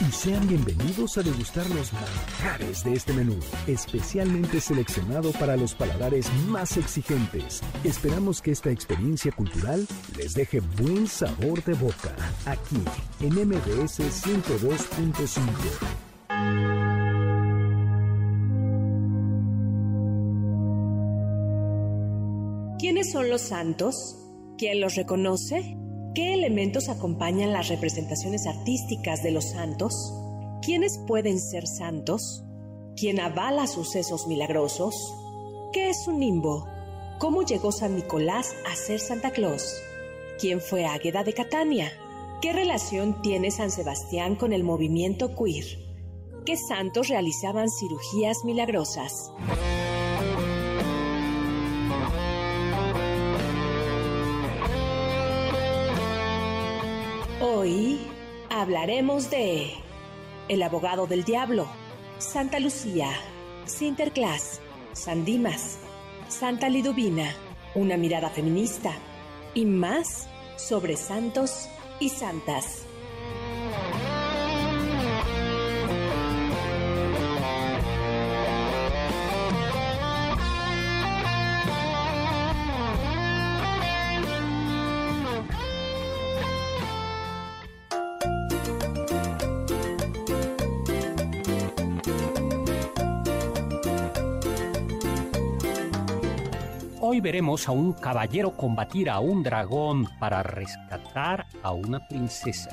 Y sean bienvenidos a degustar los manjares de este menú, especialmente seleccionado para los paladares más exigentes. Esperamos que esta experiencia cultural les deje buen sabor de boca, aquí en MBS 102.5. ¿Quiénes son los santos? ¿Quién los reconoce? ¿Qué elementos acompañan las representaciones artísticas de los santos? ¿Quiénes pueden ser santos? ¿Quién avala sucesos milagrosos? ¿Qué es un nimbo? ¿Cómo llegó San Nicolás a ser Santa Claus? ¿Quién fue Águeda de Catania? ¿Qué relación tiene San Sebastián con el movimiento queer? ¿Qué santos realizaban cirugías milagrosas? Hoy hablaremos de El abogado del diablo, Santa Lucía, Sinterklaas, San Dimas, Santa Liduvina, una mirada feminista y más sobre santos y santas. Veremos a un caballero combatir a un dragón para rescatar a una princesa.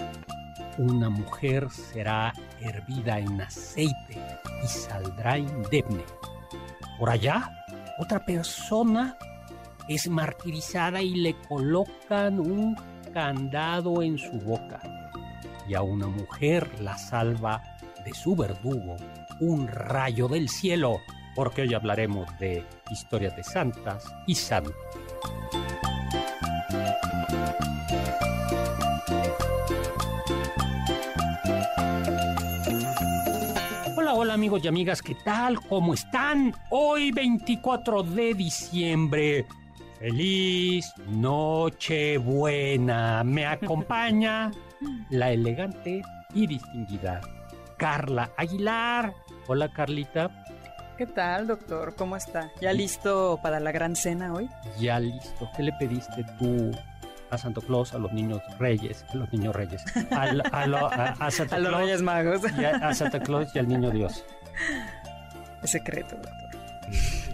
Una mujer será hervida en aceite y saldrá indemne. Por allá, otra persona es martirizada y le colocan un candado en su boca. Y a una mujer la salva de su verdugo un rayo del cielo porque hoy hablaremos de historias de santas y santos. Hola, hola amigos y amigas, ¿qué tal? ¿Cómo están? Hoy 24 de diciembre. Feliz Nochebuena. Me acompaña la elegante y distinguida Carla Aguilar. Hola Carlita. ¿Qué tal, doctor? ¿Cómo está? ¿Ya listo para la gran cena hoy? Ya listo. ¿Qué le pediste tú a Santo Claus, a los niños reyes, a los niños reyes, a, a, lo, a, a Santa a los Claus, Reyes Magos. y a Santa Claus y al niño Dios? Es secreto, doctor.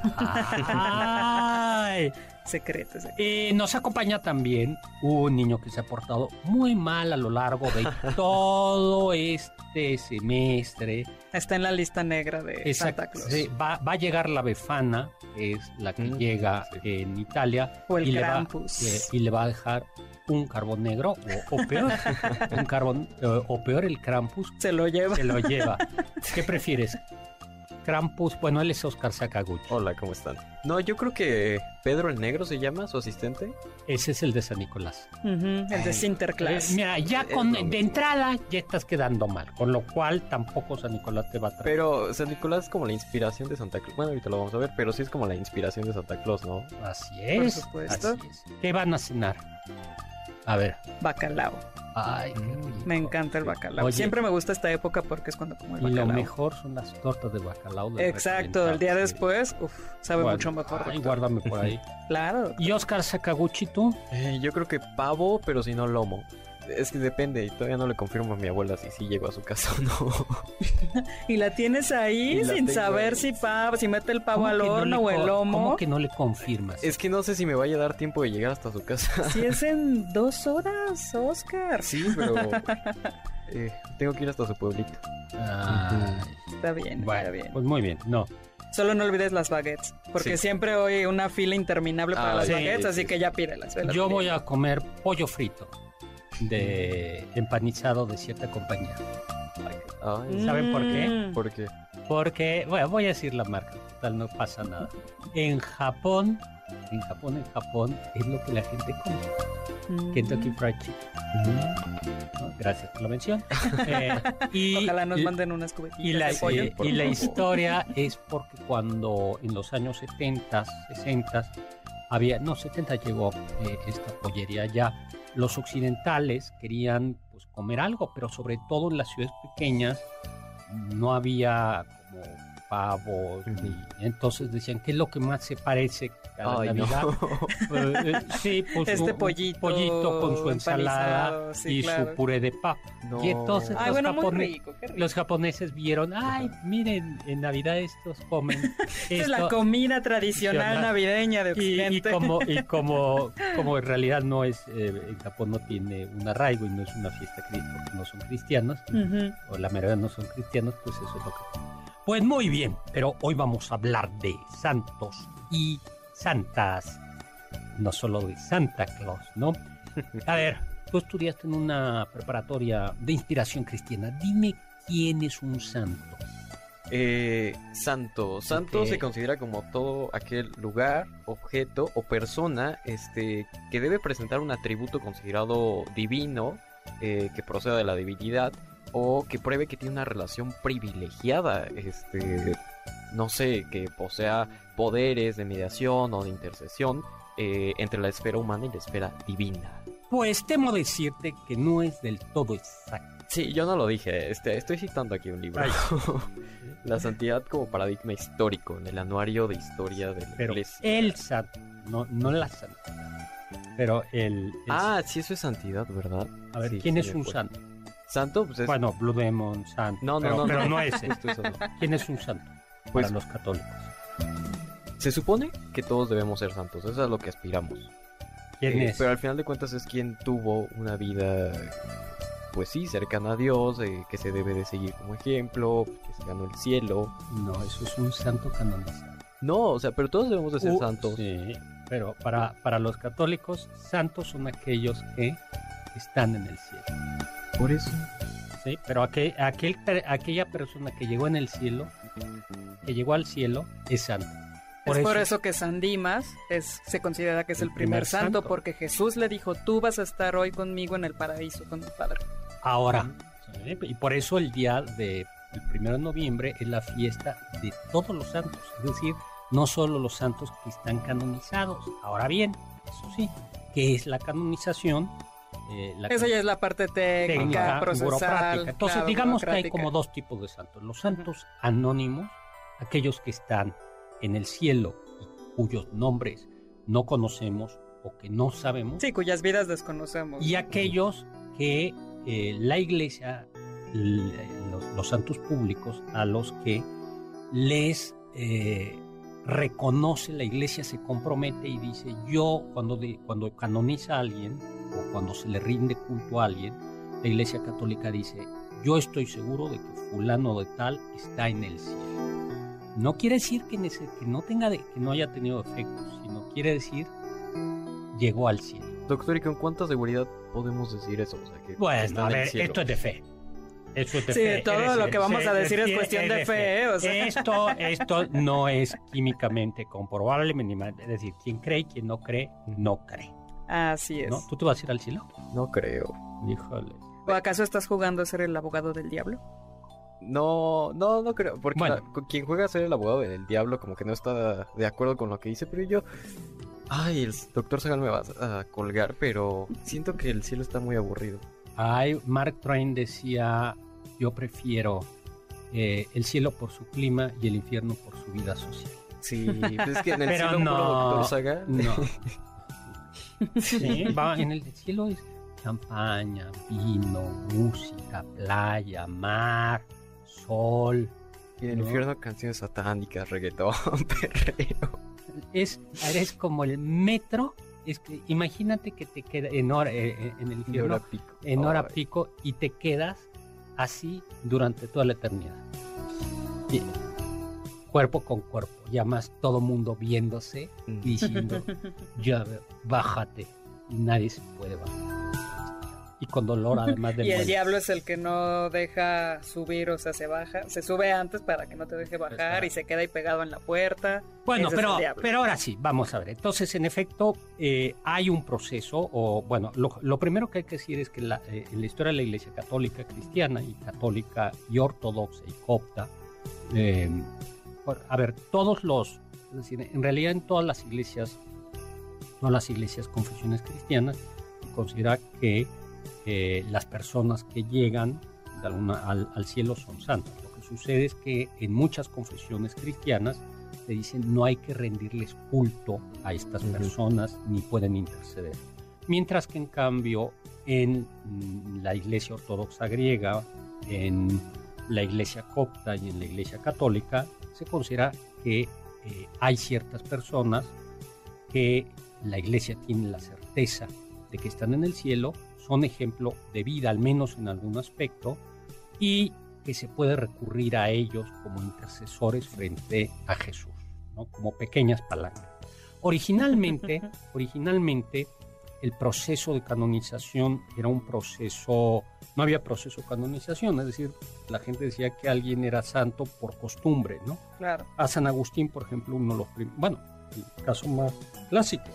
Ay. Secreto, secreto. Eh, nos acompaña también un niño que se ha portado muy mal a lo largo de todo este semestre. Está en la lista negra de Exacto, Santa Claus. sí, va, va a llegar la Befana, que es la que Mm, llega en Italia, O el y, le va, Krampus. eh, y le va a dejar un carbón negro, o, o peor, un carbón, eh, o peor el Krampus, Se lo lleva. se lo lleva. ¿Qué prefieres? Krampus, bueno, él es Oscar Sakaguchi. Hola, ¿cómo están? No, yo creo que Pedro el Negro se llama, su asistente. Ese es el de San Nicolás. El de Eh, Sinterklaas. mira, ya con, de entrada ya estás quedando mal, con lo cual tampoco San Nicolás te va a traer. Pero San Nicolás es como la inspiración de Santa Claus. Bueno, ahorita lo vamos a ver, pero sí es como la inspiración de Santa Claus, ¿no? Así Por es. supuesto. así es. ¿Qué van a cenar? A ver. Bacalao. Ay. Me encanta el bacalao. Oye. Siempre me gusta esta época porque es cuando como el Y lo bacalao. mejor son las tortas de bacalao. Exacto, el día después, uf, sabe Guarda- mucho mejor. Ay, guárdame por ahí. Claro. ¿Y Oscar Sakaguchi tú? Eh, yo creo que pavo, pero si no lomo. Es que depende, y todavía no le confirmo a mi abuela si sí llego a su casa o no. Y la tienes ahí la sin saber ahí. si pavo, si mete el pavo ¿Cómo al no horno le o el lomo. ¿Cómo que no le confirmas? Es que no sé si me vaya a dar tiempo de llegar hasta su casa. Si es en dos horas, Oscar. Sí, pero eh, tengo que ir hasta su pueblito. Ay, Está bien, está bien. pues muy bien. No, Solo no olvides las baguettes, porque Sí. siempre hay una fila interminable para Ah, las sí, baguettes, sí, así sí. que ya pídelas. velas, yo voy a comer pollo frito de empanizado de cierta compañía. Ay, ¿Saben por qué? Mm. ¿por qué? Porque, bueno, voy a decir la marca, total, no pasa nada. En Japón, en Japón, en Japón, es lo que la gente come. Mm. Kentucky Fried Chicken. ¿no? Gracias por la mención. Eh, y, Ojalá nos y- manden unas cubetillas y la, de pollo. eh, y la historia es porque cuando en los años 70, 60, había, no, 70 llegó eh, esta pollería ya, los occidentales querían pues comer algo, pero sobre todo en las ciudades pequeñas no había como pavos, ni- entonces decían, ¿qué es lo que más se parece a la Ay. Navidad? Eh, sí, pues Este un- un pollito pollito con su ensalada sí, y claro. su puré de papa. No. Y entonces Ay, los, bueno, muy japone- rico, qué rico. los japoneses vieron, ay, miren, en Navidad estos comen es la esto". comida tradicional navideña de y, y Occidente. como y como como en realidad no es eh, en Japón no tiene un arraigo y no es una fiesta porque no son cristianos Ujú. o la mayoría no son cristianos pues eso es lo que pues muy bien pero hoy vamos a hablar de santos y santas. No solo de Santa Claus no a ver tú estudiaste en una preparatoria de inspiración cristiana. Dime quién es un santo. Eh, santo. Santo se considera como todo aquel lugar, objeto o persona este, que debe presentar un atributo considerado divino, eh, que proceda de la divinidad, o que pruebe que tiene una relación privilegiada, este, no sé, que posea poderes de mediación o de intercesión eh, entre la esfera humana y la esfera divina. pues temo decirte que no es del todo exacto Sí, yo no lo dije, este, estoy citando aquí un libro. La santidad como paradigma histórico en el anuario de historia de la pero iglesia. el santo, no, no la santa, pero el, el- Ah, sí, eso es santidad, ¿verdad? a ver, sí, ¿quién sí, es un acuerdo. santo? Santo, pues es... Bueno, Blue Demon, santo, no, no, pero, no, pero no, ese. Eso. ¿Quién es un santo Pues- para los católicos? Se supone que todos debemos ser santos, eso es a lo que aspiramos. ¿Quién Eh, es? Pero al final de cuentas es quien tuvo una vida, pues sí, cercana a Dios, eh, que se debe de seguir como ejemplo, que se ganó el cielo. No, eso es un santo canonizado. No, o sea, pero todos debemos de ser Uh, santos. Sí, pero para, para los católicos, santos son aquellos que están en el cielo. Por eso. Sí, pero aquel, aquel, aquella persona que llegó en el cielo, que llegó al cielo, es santo. es por eso que San Dimas es, se considera que es el, El primer, primer santo, santo. porque Jesús le dijo, tú vas a estar hoy conmigo en el paraíso con mi Padre. Ahora, ¿sí? y por eso el día de el primero de noviembre es la fiesta de todos los santos, es decir, no solo los santos que están canonizados. Ahora bien, eso sí, ¿qué es la canonización? Eh, la Esa ya es la parte técnica, procesal. burocrática. Entonces, claro, digamos que hay como dos tipos de santos. Los santos anónimos, aquellos que están en el cielo y cuyos nombres no conocemos o que no sabemos. Sí, cuyas vidas desconocemos. Y aquellos que eh, la iglesia, los, los santos públicos, a los que les eh, reconoce, la iglesia se compromete y dice, yo cuando, de- cuando canoniza a alguien o cuando se le rinde culto a alguien, la iglesia católica dice, yo estoy seguro de que fulano de tal está en el cielo. No quiere decir que, no tenga de- que no haya tenido efectos, sino quiere decir llegó al cielo. Doctor, ¿y con cuánta seguridad podemos decir eso? O sea, que, en el cielo. esto es de fe. Eso es de Sí, fe. todo Eres- lo que vamos a decir es cuestión de fe, ¿eh? O sea. Esto, esto no es químicamente comprobable, es decir, quien cree y quien no cree, no cree. Así es. ¿no? ¿Tú te vas a ir al cielo? No creo. Híjole. ¿O acaso estás jugando a ser el abogado del diablo? No, no, no creo. Porque Bueno. la- quien juega a ser el abogado del diablo, como que no está de acuerdo con lo que dice, pero yo. Ay, el doctor Sagal me va a colgar, pero siento que el cielo está muy aburrido. Ay, Mark Twain decía, yo prefiero eh, el cielo por su clima y el infierno por su vida social. Sí, pues es que en el Pero cielo no, doctor Sagal. No. Sí, va, en el cielo es champaña, vino, música, playa, mar, sol. Y en el ¿no? infierno canciones satánicas, reggaetón, perreo. Es, eres como el metro. Es que imagínate que te queda en hora, eh, eh, en el infierno, hora pico. en hora Ay, pico y te quedas así durante toda la eternidad. Y- cuerpo con cuerpo, ya más todo mundo viéndose Mm. diciendo, ya bájate y nadie se puede bajar. Y con dolor además de Y el diablo es el que no deja subir, o sea, se baja, se sube antes para que no te deje bajar Exacto. y se queda ahí pegado en la puerta. Bueno, Ese pero, pero ahora sí, vamos a ver. Entonces, en efecto, eh, hay un proceso, o bueno, lo, lo primero que hay que decir es que la, eh, en la historia de la Iglesia Católica Cristiana y Católica y Ortodoxa y Copta, eh, a ver, todos los, es decir, en realidad en todas las iglesias, todas las iglesias confesiones cristianas, se considera que eh, las personas que llegan de alguna- al, al cielo son santas. Lo que sucede es que en muchas confesiones cristianas te dicen no hay que rendirles culto a estas personas ni pueden interceder. Mientras que en cambio en mm, la iglesia ortodoxa griega, en la iglesia copta y en la iglesia católica se considera que eh, hay ciertas personas que la iglesia tiene la certeza de que están en el cielo, son ejemplo de vida, al menos en algún aspecto, y que se puede recurrir a ellos como intercesores frente a Jesús, ¿no? como pequeñas palancas. Originalmente, originalmente el proceso de canonización era un proceso, no había proceso de canonización, es decir, la gente decía que alguien era santo por costumbre, ¿no? Claro. A San Agustín, por ejemplo, uno de los primeros, bueno, el caso más clásico,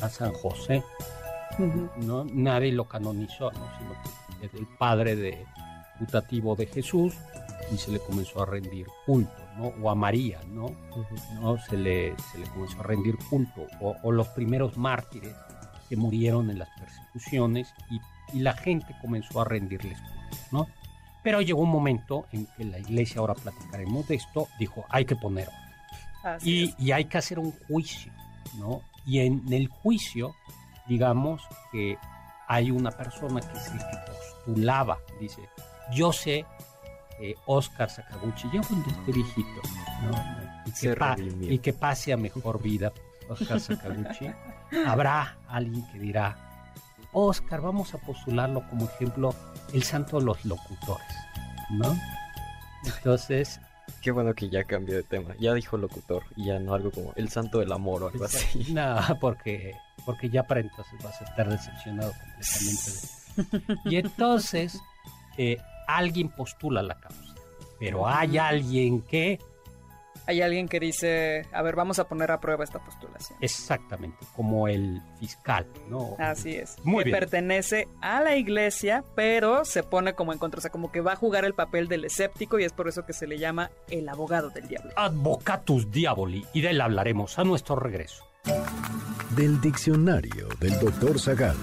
a San José, ¿no? Nadie lo canonizó, ¿no? sino que es el padre de, putativo de Jesús y se le comenzó a rendir culto, ¿no? O a María, ¿no? ¿no? Se, le, se le comenzó a rendir culto, o, o los primeros mártires que murieron en las persecuciones y, y la gente comenzó a rendirles culto, ¿no? Pero llegó un momento en que la iglesia, ahora platicaremos de esto, dijo, hay que poner Y, y hay que hacer un juicio, ¿no? Y en el juicio, digamos que hay una persona que es el que postulaba, dice, yo sé que Oscar Sakaguchi, ya cuando esté viejito, ¿no? y, que Se pa- redimió. y que pase a mejor vida, Oscar Sakaguchi, habrá alguien que dirá, Oscar, vamos a postularlo como ejemplo, el santo de los locutores, ¿no? Entonces, Qué bueno que ya cambió de tema. Ya dijo locutor y ya no algo como el santo del amor o algo así. No, porque, porque ya para entonces vas a estar decepcionado completamente. de- Y entonces eh, alguien postula la causa, pero hay alguien que, Hay alguien que dice, a ver, vamos a poner a prueba esta postulación. exactamente, como el fiscal, ¿no? Así es. Muy que bien. pertenece a la iglesia, pero se pone como en contra, o sea, como que va a jugar el papel del escéptico y es por eso que se le llama el abogado del diablo. Advocatus Diaboli, y de él hablaremos a nuestro regreso. Del diccionario del doctor Zagal.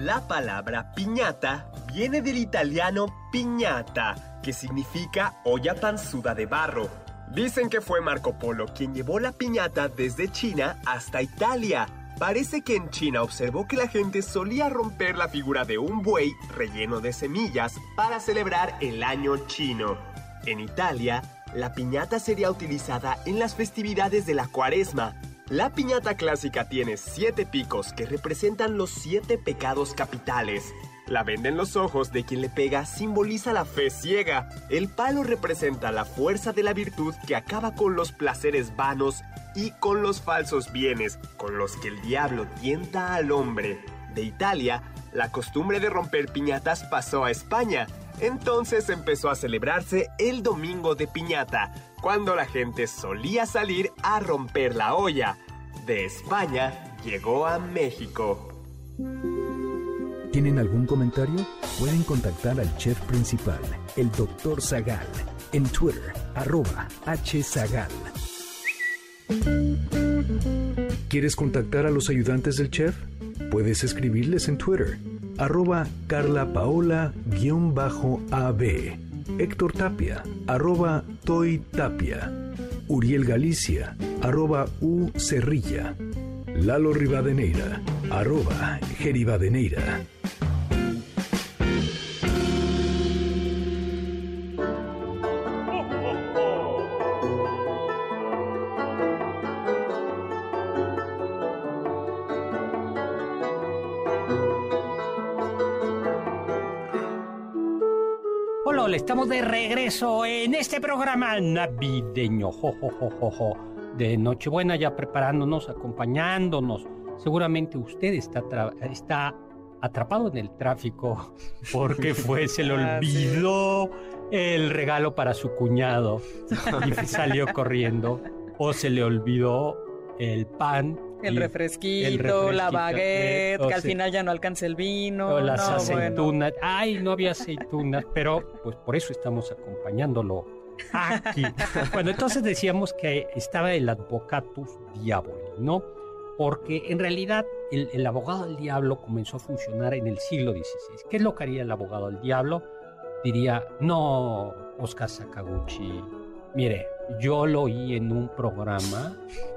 La palabra piñata viene del italiano piñata, que significa olla panzuda de barro. Dicen que fue Marco Polo quien llevó la piñata desde China hasta Italia. Parece que en China observó que la gente solía romper la figura de un buey relleno de semillas para celebrar el año chino. En Italia, la piñata sería utilizada en las festividades de la cuaresma. La piñata clásica tiene siete picos que representan los siete pecados capitales. La venda en los ojos de quien le pega simboliza la fe ciega. El palo representa la fuerza de la virtud que acaba con los placeres vanos y con los falsos bienes con los que el diablo tienta al hombre. De Italia, la costumbre de romper piñatas pasó a España. Entonces empezó a celebrarse el Domingo de Piñata, cuando la gente solía salir a romper la olla. De España llegó a México. ¿Tienen algún comentario? Pueden contactar al chef principal, el doctor Zagal, en Twitter, arroba hzagal. ¿Quieres contactar a los ayudantes del chef? Puedes escribirles en Twitter, arroba carlapaola-ab, Héctor Tapia, arroba toy tapia, Uriel Galicia, arroba u cerrilla, Lalo Rivadeneira, arroba Geribadeneira. Estamos de regreso en este programa navideño. Jo, jo, jo, de Nochebuena ya preparándonos, acompañándonos. Seguramente usted está, está atrapado en el tráfico porque fue, se le Ah, olvidó el regalo para su cuñado y salió corriendo. O se le olvidó el pan. El refresquito, el refresquito, la baguette, eh, que al sea, final ya no alcanza el vino. o las no, bueno. aceitunas. Ay, no había aceitunas, pero pues por eso estamos acompañándolo aquí. bueno, entonces decíamos que estaba el advocatus diaboli, ¿no? Porque en realidad el, el abogado del diablo comenzó a funcionar en el siglo XVI. ¿Qué es lo que haría el abogado del diablo? Diría, no, Oscar Sakaguchi, mire, yo lo oí en un programa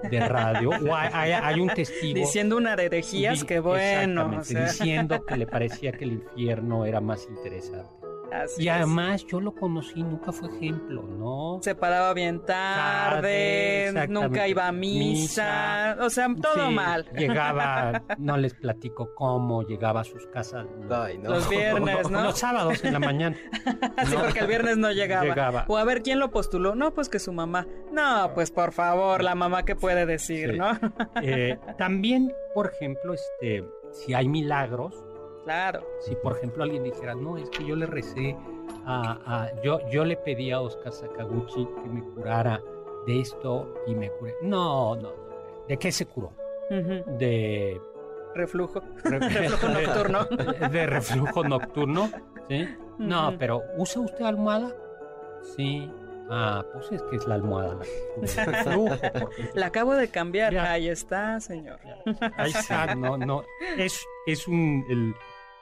de radio, o hay, hay- hay un testigo. Diciendo una de herejías, que bueno. o sea, diciendo que le parecía que el infierno era más interesante. Así Y es. además yo lo conocí, nunca fue ejemplo, ¿no? Se paraba bien Tarde, nunca iba a misa, o sea, todo Sí, mal. Llegaba, no les platico cómo, llegaba a sus casas los, Ay, no. Los viernes, ¿no? los sábados en la mañana. Sí, porque el viernes no llegaba. Llegaba. O a ver, ¿quién lo postuló? No, pues que su mamá. No, pues por favor, la mamá que puede decir, Sí. ¿no? Eh, también, por ejemplo, este, si hay milagros, claro. si por ejemplo alguien dijera, no, es que yo le recé a, a- yo, yo le pedí a Oscar Sakaguchi que me curara de esto y me curé. No, no, no. ¿De qué se curó? De Reflujo. re- Reflujo nocturno. De reflujo nocturno, ¿sí? No, pero ¿usa usted almohada? Sí. Ah, pues es que es la almohada la reflujo. acabo de cambiar. Ya. Ahí está, señor. Ahí está, no, no. Es, es un. el-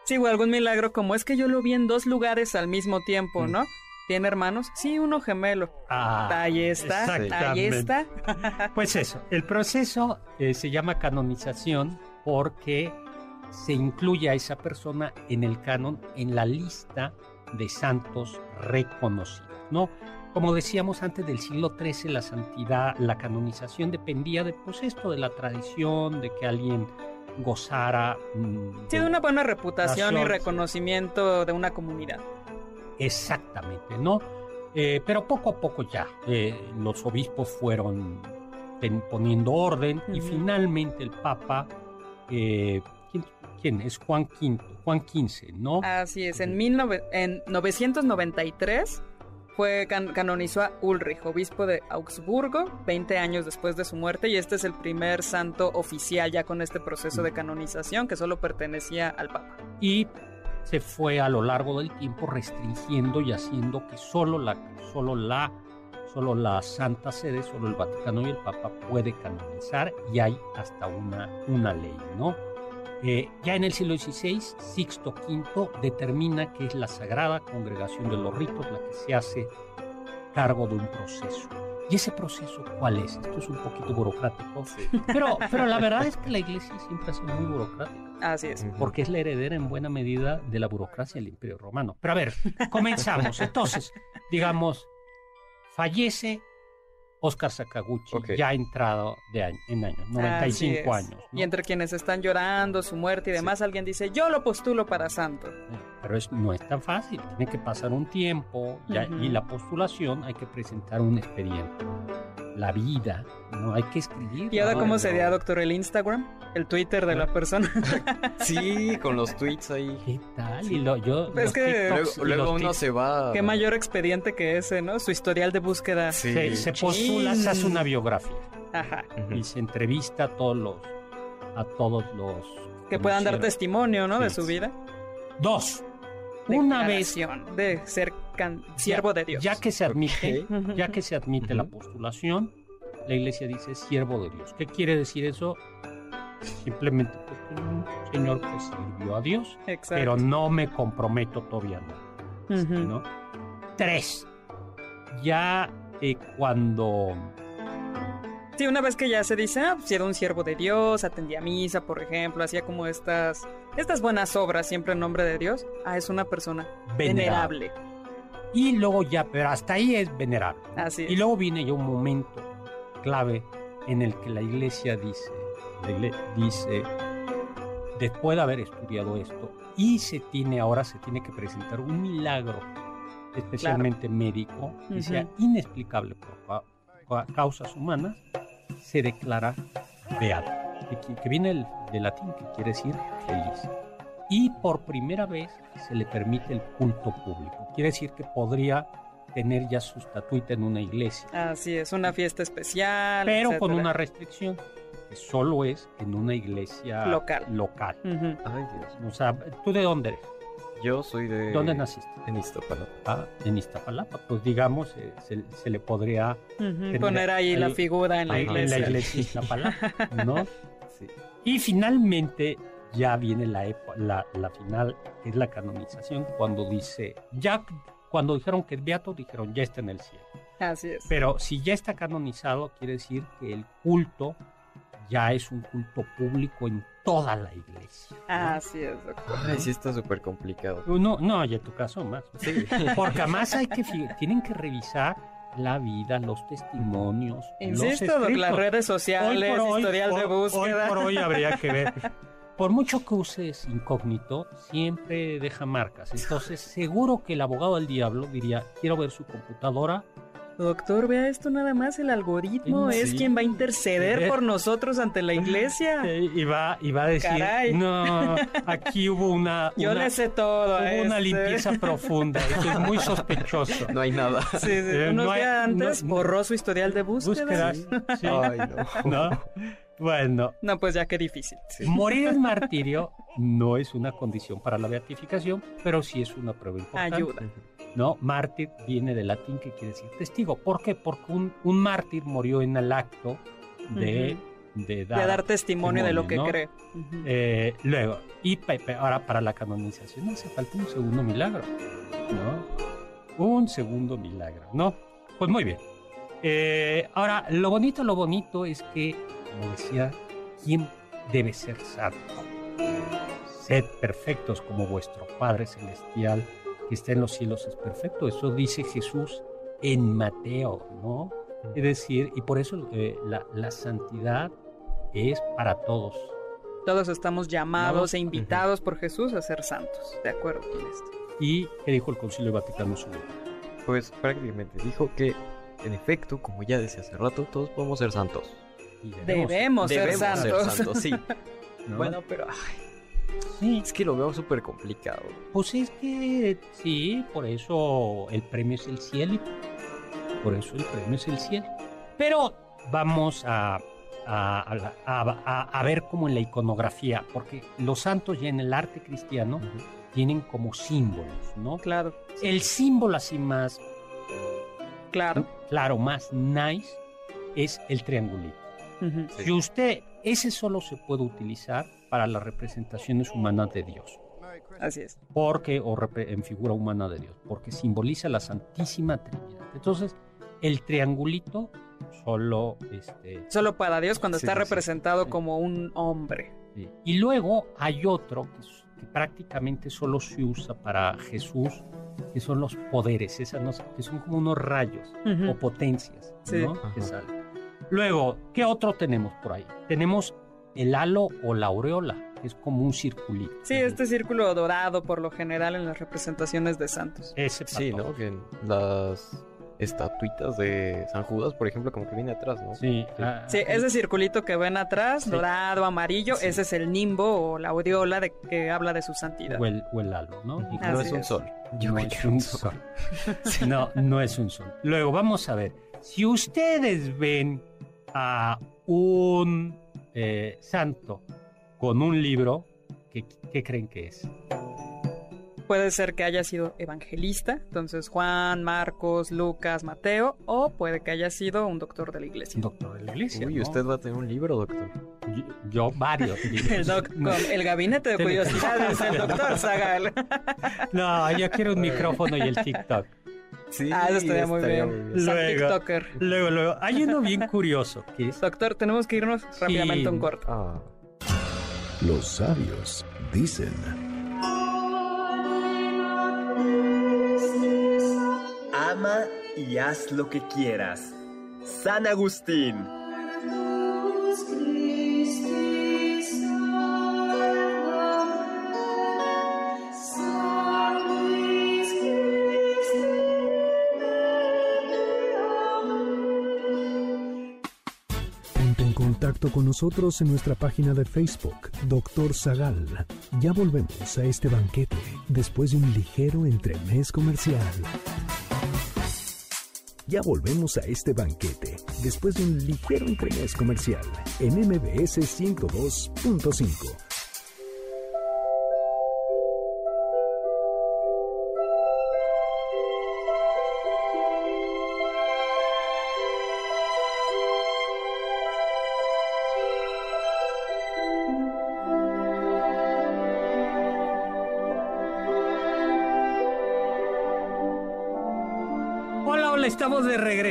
Sí, o algún milagro como es que yo lo vi en dos lugares al mismo tiempo, Mm. ¿no? ¿Tiene hermanos? Sí, uno gemelo. ah, Ahí está, ahí está. Pues eso, el proceso eh, se llama canonización porque se incluye a esa persona en el canon, en la lista de santos reconocidos, ¿no? Como decíamos antes del siglo XIII, la santidad, la canonización dependía de, pues esto, de la tradición, de que alguien gozara. mm, Sí, de una buena reputación y reconocimiento de una comunidad. Exactamente, ¿no? Eh, pero poco a poco ya eh, los obispos fueron ten- poniendo orden y finalmente el Papa, eh, ¿quién, quién es? Juan V, Juan XV, ¿no? Así es, en, 19 en 993 fue can- canonizó a Ulrich, obispo de Augsburgo, 20 años después de su muerte, y este es el primer santo oficial ya con este proceso de canonización que solo pertenecía al Papa. Y se fue a lo largo del tiempo restringiendo y haciendo que solo la, solo la, solo la Santa Sede, solo el Vaticano y el Papa puede canonizar y hay hasta una, una ley, ¿no? Eh, ya en el siglo XVI, Sixto V determina que es la Sagrada Congregación de los Ritos la que se hace cargo de un proceso. ¿Y ese proceso cuál es? Esto es un poquito burocrático, pero, pero la verdad es que la Iglesia siempre ha sido muy burocrática Así es. porque es la heredera en buena medida de la burocracia del Imperio Romano. Pero a ver, comenzamos. Entonces, digamos, fallece Oscar Sakaguchi, Ok. ya entrado de año, en años, Así 95 es. años. ¿no? Y entre quienes están llorando su muerte y demás, alguien dice, yo lo postulo para santo. Pero es, no es tan fácil, tiene que pasar un tiempo ya- y la postulación hay que presentar un expediente. La vida, no hay que escribir. ¿Y ahora ¿no? cómo se sería, doctor, el Instagram? El Twitter de la persona. Sí, con los tweets ahí. ¿Qué tal? Y lo- yo, Es los que- TikToks Luego, y luego los uno se va. Qué mayor expediente que ese, ¿no? Su historial de búsqueda. Sí. se, se postula, se hace una biografía. Ajá. Y se entrevista a todos los a todos los Que puedan dar testimonio, ¿no? De su vida. dos una vez De ser can- siervo de Dios. ya que se admite ya que se admite la postulación la iglesia dice siervo de Dios qué quiere decir eso simplemente pues, un señor que sirvió a Dios Exacto. pero no me comprometo todavía no. ¿no? Tres, ya eh, cuando Sí, una vez que ya se dice, ah, pues era un siervo de Dios, atendía misa, por ejemplo, hacía como estas, estas buenas obras siempre en nombre de Dios. Ah, es una persona Venerable. venerable. Y luego ya, pero hasta ahí es venerable. Así es. Y luego viene ya un momento clave en el que la iglesia dice, la igle- dice, después de haber estudiado esto, y se tiene ahora se tiene que presentar un milagro, especialmente médico, que sea inexplicable por ca- ca- causas humanas, se declara beato, que, que viene del, del latín, que quiere decir feliz. Y por primera vez se le permite el culto público. Quiere decir que podría tener ya su estatuita en una iglesia, Así es, una fiesta especial. pero con etcétera. una restricción, que solo es en una iglesia Local. local. Ujú. Ay, Dios. O sea, ¿tú de dónde eres? Yo soy de... ¿Dónde naciste? En Iztapalapa. Ah, en Iztapalapa. Pues digamos, eh, se, se le podría Ujú, Poner ahí la ahí- figura en la ahí iglesia. en la iglesia Iztapalapa, ¿no? Sí. Y finalmente ya viene la, epo- la, la final, que es la canonización, cuando dice, ya cuando dijeron que es beato, dijeron ya está en el cielo. Así es. Pero si ya está canonizado, quiere decir que el culto ya es un culto público en toda la iglesia. ¿no? Así es, doctor. Ay, sí está súper complicado. No, no, y en tu caso más. Sí. Porque además hay que, tienen que revisar la vida, los testimonios. los Insisto, doc, las redes sociales, Hoy por hoy, historial de búsqueda. Hoy por hoy habría que ver. Por mucho que uses incógnito, siempre deja marcas. Entonces, seguro que el abogado del diablo diría, quiero ver su computadora. Doctor, vea esto nada más, el algoritmo Sí. es quien va a interceder por nosotros ante la iglesia. Y va, y va a decir, Caray. no, aquí hubo una, Yo una- le sé todo. hubo una este". limpieza profunda. Esto es muy sospechoso. No hay nada. Sí, sí, Eh, unos no hay- días antes no- borró su historial de búsqueda. Búsquedas. Sí. Ay, no. ¿No? Bueno, No, pues ya qué difícil. morir en martirio no es una condición para la beatificación, pero sí es una prueba importante. Ayuda. ¿No? Mártir viene del latín que quiere decir testigo. ¿Por qué? Porque un, un mártir murió en el acto de, de dar, De dar testimonio de lo que cree. Eh, luego, y ahora para la canonización hace falta un segundo milagro, ¿no? Un segundo milagro, ¿no? Pues muy bien. Eh, ahora, lo bonito, lo bonito es que, como decía, ¿quién debe ser santo? Sed perfectos como vuestro Padre Celestial que está en los cielos es perfecto. Eso dice Jesús en Mateo, ¿no? Es decir, y por eso eh, la, la santidad es para todos. Todos estamos llamados No. e invitados por Jesús a ser santos. De acuerdo con esto. ¿Y qué dijo el Concilio Vaticano II? Pues prácticamente dijo que, en efecto, como ya decía hace rato, todos podemos ser santos. Y Debemos, ser Debemos santos. sí. ¿no? Bueno, pero ay, sí, es que lo veo súper complicado. pues es que sí, por eso el premio es el cielo. Por eso el premio es el cielo. Pero vamos a, a, a la- a- a- a ver como en la iconografía, porque los santos ya en el arte cristiano tienen como símbolos, ¿no? Claro, El símbolo así más claro. claro, más nice es el triangulito. Sí. Si usted, ese solo se puede utilizar para las representaciones humanas de Dios, Así es. porque, o en figura humana de Dios, porque simboliza la Santísima Trinidad. Entonces, el triangulito solo, este, Solo para Dios cuando Sí, está sí, sí. Sí. representado como un hombre. sí. y luego hay otro que, prácticamente solo se usa para Jesús, que son los poderes, esas no que son como unos rayos. O potencias Sí. ¿no? Que salen. Luego, ¿qué otro tenemos por ahí? Tenemos el halo o la aureola, que es como un circulito. Sí, este círculo dorado por lo general en las representaciones de santos. Ese Sí, ¿no? Que en las estatuitas de San Judas, por ejemplo, como que viene atrás, ¿no? Sí, Sí. ah, Sí, ese circulito que ven atrás, Sí. dorado, amarillo, Sí. ese es el nimbo o la aureola de que habla de su santidad. o el, o el halo, ¿no? Y no es un sol. Yo no es un sol. No, no es un sol. Luego, vamos a ver. Si ustedes ven a un eh, santo con un libro, ¿qué, qué creen que es? Puede ser que haya sido evangelista, entonces Juan, Marcos, Lucas, Mateo, o puede que haya sido un doctor de la iglesia. doctor de la iglesia. Uy, ¿no? usted va a tener un libro, doctor. Yo, yo varios. libros. El, doc- No. con el gabinete de curiosidades del doctor Zagal. No, yo quiero un micrófono y el TikTok. Sí, Ah, eso estaría muy estaría bien. San Luego- TikToker. Luego, luego, hay uno bien curioso Doctor, tenemos que irnos rápidamente a un corte. Ah. Los sabios dicen. Ama y haz lo que quieras. San Agustín. Con nosotros en nuestra página de Facebook, Doctor Zagal. Ya volvemos a este banquete después de un ligero entremés comercial. Ya volvemos a este banquete después de un ligero entremés comercial en MBS 102.5.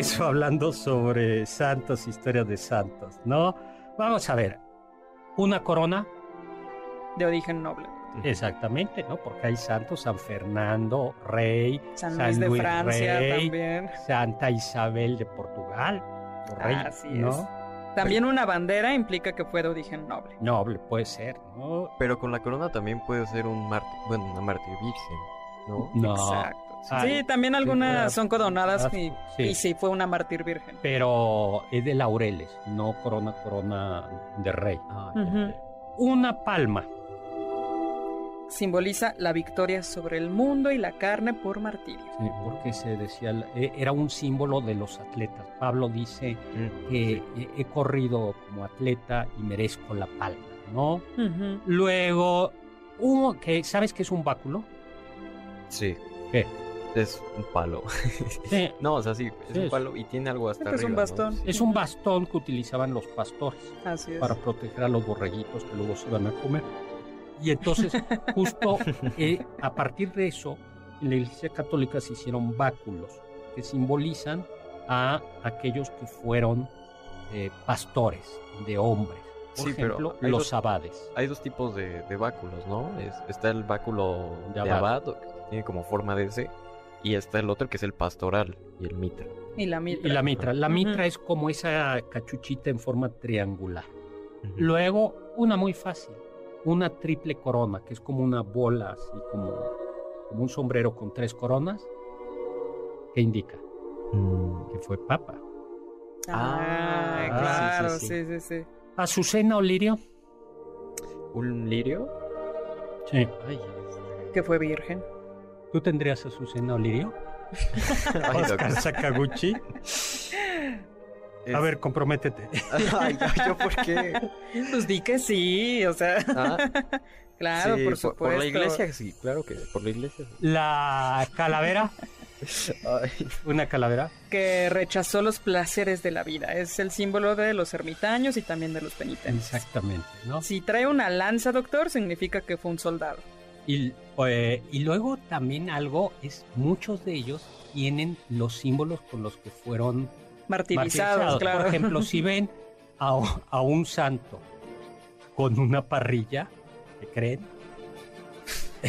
regreso hablando sobre santos, historias de santos, ¿no? Vamos a ver. Una corona, De origen noble. exactamente, ¿no? Porque hay santos, San Fernando, rey, San Luis de Francia rey, también. Santa Isabel de Portugal, rey, Así ¿no? es. También una bandera implica que fue de origen noble. Noble puede ser, ¿no? Pero con la corona también puede ser un mártir, bueno, una mártir virgen, ¿no? No. Exacto. Sí, Ay, también algunas sí, son coronadas y, sí. y sí fue una mártir virgen. Pero es de laureles, no corona, corona de rey. Ah. Una palma, Simboliza la victoria sobre el mundo y la carne por martirio. Sí, porque se decía, eh, era un símbolo de los atletas. Pablo dice Mm, que he corrido como atleta y merezco la palma, ¿no? Luego, uno que, ¿sabes qué es un báculo? Sí. ¿Qué? Es un palo. Sí, no, o sea, sí, es Sí, un palo y tiene algo hasta Este es un arriba. ¿no? bastón. Sí. es un bastón que utilizaban los pastores Así es. para proteger a los borreguitos que luego se iban a comer. Y entonces, justo eh, a partir de eso, en la Iglesia Católica se hicieron báculos que simbolizan a aquellos que fueron eh, pastores de hombres. Por Sí, ejemplo, los dos- abades. Hay dos tipos de, de báculos, ¿no? Es- está el báculo De de, abad, que tiene como forma de ese, y está el otro que es el pastoral y el mitra. Y la mitra. Y la mitra. La Ujú. mitra es como esa cachuchita en forma triangular. Luego, una muy fácil, una triple corona, que es como una bola, así como, como un sombrero con tres coronas, que indica Mm, que fue papa. Ah, Ah, claro, sí, sí, sí, sí, sí. Azucena o lirio. ¿Un lirio? Sí. Ay, Que fue virgen. ¿Tú tendrías Azucena o lirio? este- Ay, Oscar doctor. Sakaguchi. Es- A ver, comprométete. Ay, ¿yo- ¿yo por qué? Pues di que sí, o sea. Ah, claro, sí, por supuesto. Por la iglesia, sí, claro que por la iglesia. sí. La calavera. Ay, Una calavera. Que rechazó los placeres de la vida. Es el símbolo de los ermitaños y también de los penitentes. Exactamente, ¿no? Si trae una lanza, doctor, significa que fue un soldado. Y, eh, y luego también algo es, muchos de ellos tienen los símbolos con los que fueron Martirizados, martirizados. claro. Por ejemplo, si ven a, a un santo con una parrilla, ¿qué creen?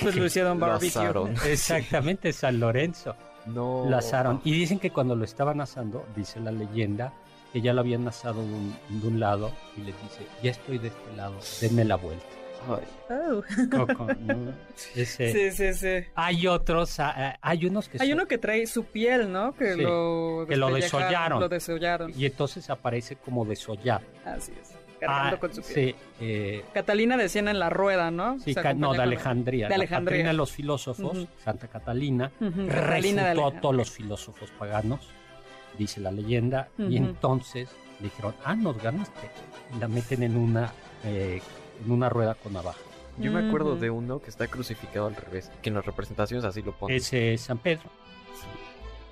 Pues lo hicieron barbecue. Exactamente, San Lorenzo. No. Lo asaron. Y dicen que cuando lo estaban asando, dice la leyenda, que ya lo habían asado de un, de un lado y les dice, ya estoy de este lado, denme la vuelta. Oh. Coco, ¿no? Ese- Sí, sí, sí. Hay otros, ah, ah, hay unos que Hay son- uno que trae su piel, ¿no? Que Sí, lo que lo despellejaron, desollaron. Lo desollaron. y entonces aparece como desollado. Así es. Cargando Ah, con su piel. sí, eh, Catalina de Siena en la rueda, ¿no? sí, no, de Alejandría. De la Alejandría. de los filósofos. Santa Catalina, Ujú, Catalina de refutó a todos los filósofos paganos, dice la leyenda, y entonces dijeron, ah, nos ganaste. Y la meten en una, eh, en una rueda con abajo. Yo me acuerdo de uno que está crucificado al revés, que en las representaciones así lo ponen. Ese es San Pedro.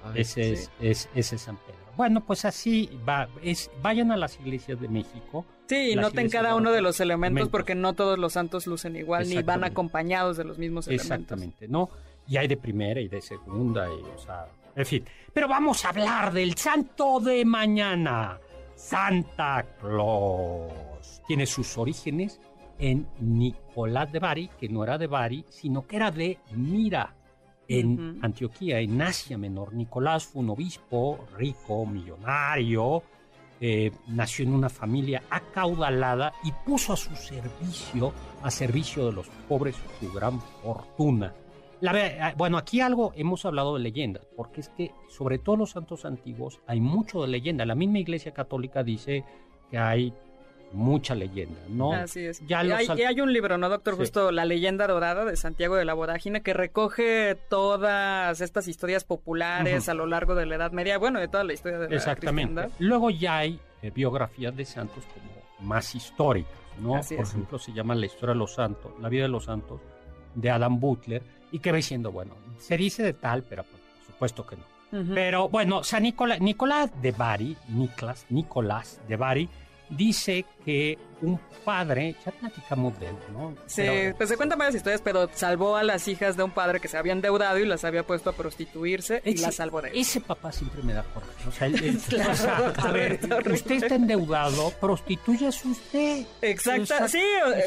Ay, Ese, sí. es, es- ese es San Pedro. Bueno, pues así va. Es, vayan a las iglesias de México. Sí, noten cada uno de los elementos elementos. porque no todos los santos lucen igual ni van acompañados de los mismos elementos. Exactamente, ¿no? Y hay de primera y de segunda, y, o sea, En fin, pero vamos a hablar del santo de mañana, Santa Claus. Tiene sus orígenes en Nicolás de Bari, que no era de Bari, sino que era de Mira, en. Antioquía, en Asia Menor. Nicolás fue un obispo rico, millonario, eh, nació en una familia acaudalada y puso a su servicio, a servicio de los pobres, su gran fortuna. La eh, bueno, aquí algo hemos hablado de leyendas, porque es que sobre todo los santos antiguos hay mucho de leyenda. La misma Iglesia Católica dice que hay mucha leyenda, ¿no? Así es. Ya y, los hay, hay un libro, ¿no, doctor? Sí. Justo La leyenda dorada de Santiago de la Vorágine, que recoge todas estas historias populares a lo largo de la Edad Media, bueno, de toda la historia de la Exactamente. cristiandad. Luego ya hay eh, biografías de santos como más históricas, ¿no? Así Por es. ejemplo, se llama La historia de los santos, La vida de los santos, de Adam Butler, y que va diciendo, bueno, se dice de tal, pero pues, por supuesto que no. Pero bueno, San Nicolás, Nicolás de Bari, Nicolás, Nicolás de Bari, dice que un padre, ya platicamos de él, ¿no? Sí, Pero- pues se cuentan varias historias, pero salvó a las hijas de un padre que se había endeudado y las había puesto a prostituirse y las salvó de él. Ese papá siempre me da coraje. O sea, él- él- Claro, o sea, a ver, usted está endeudado, prostitúyase usted. Exacto, Exacto. sí,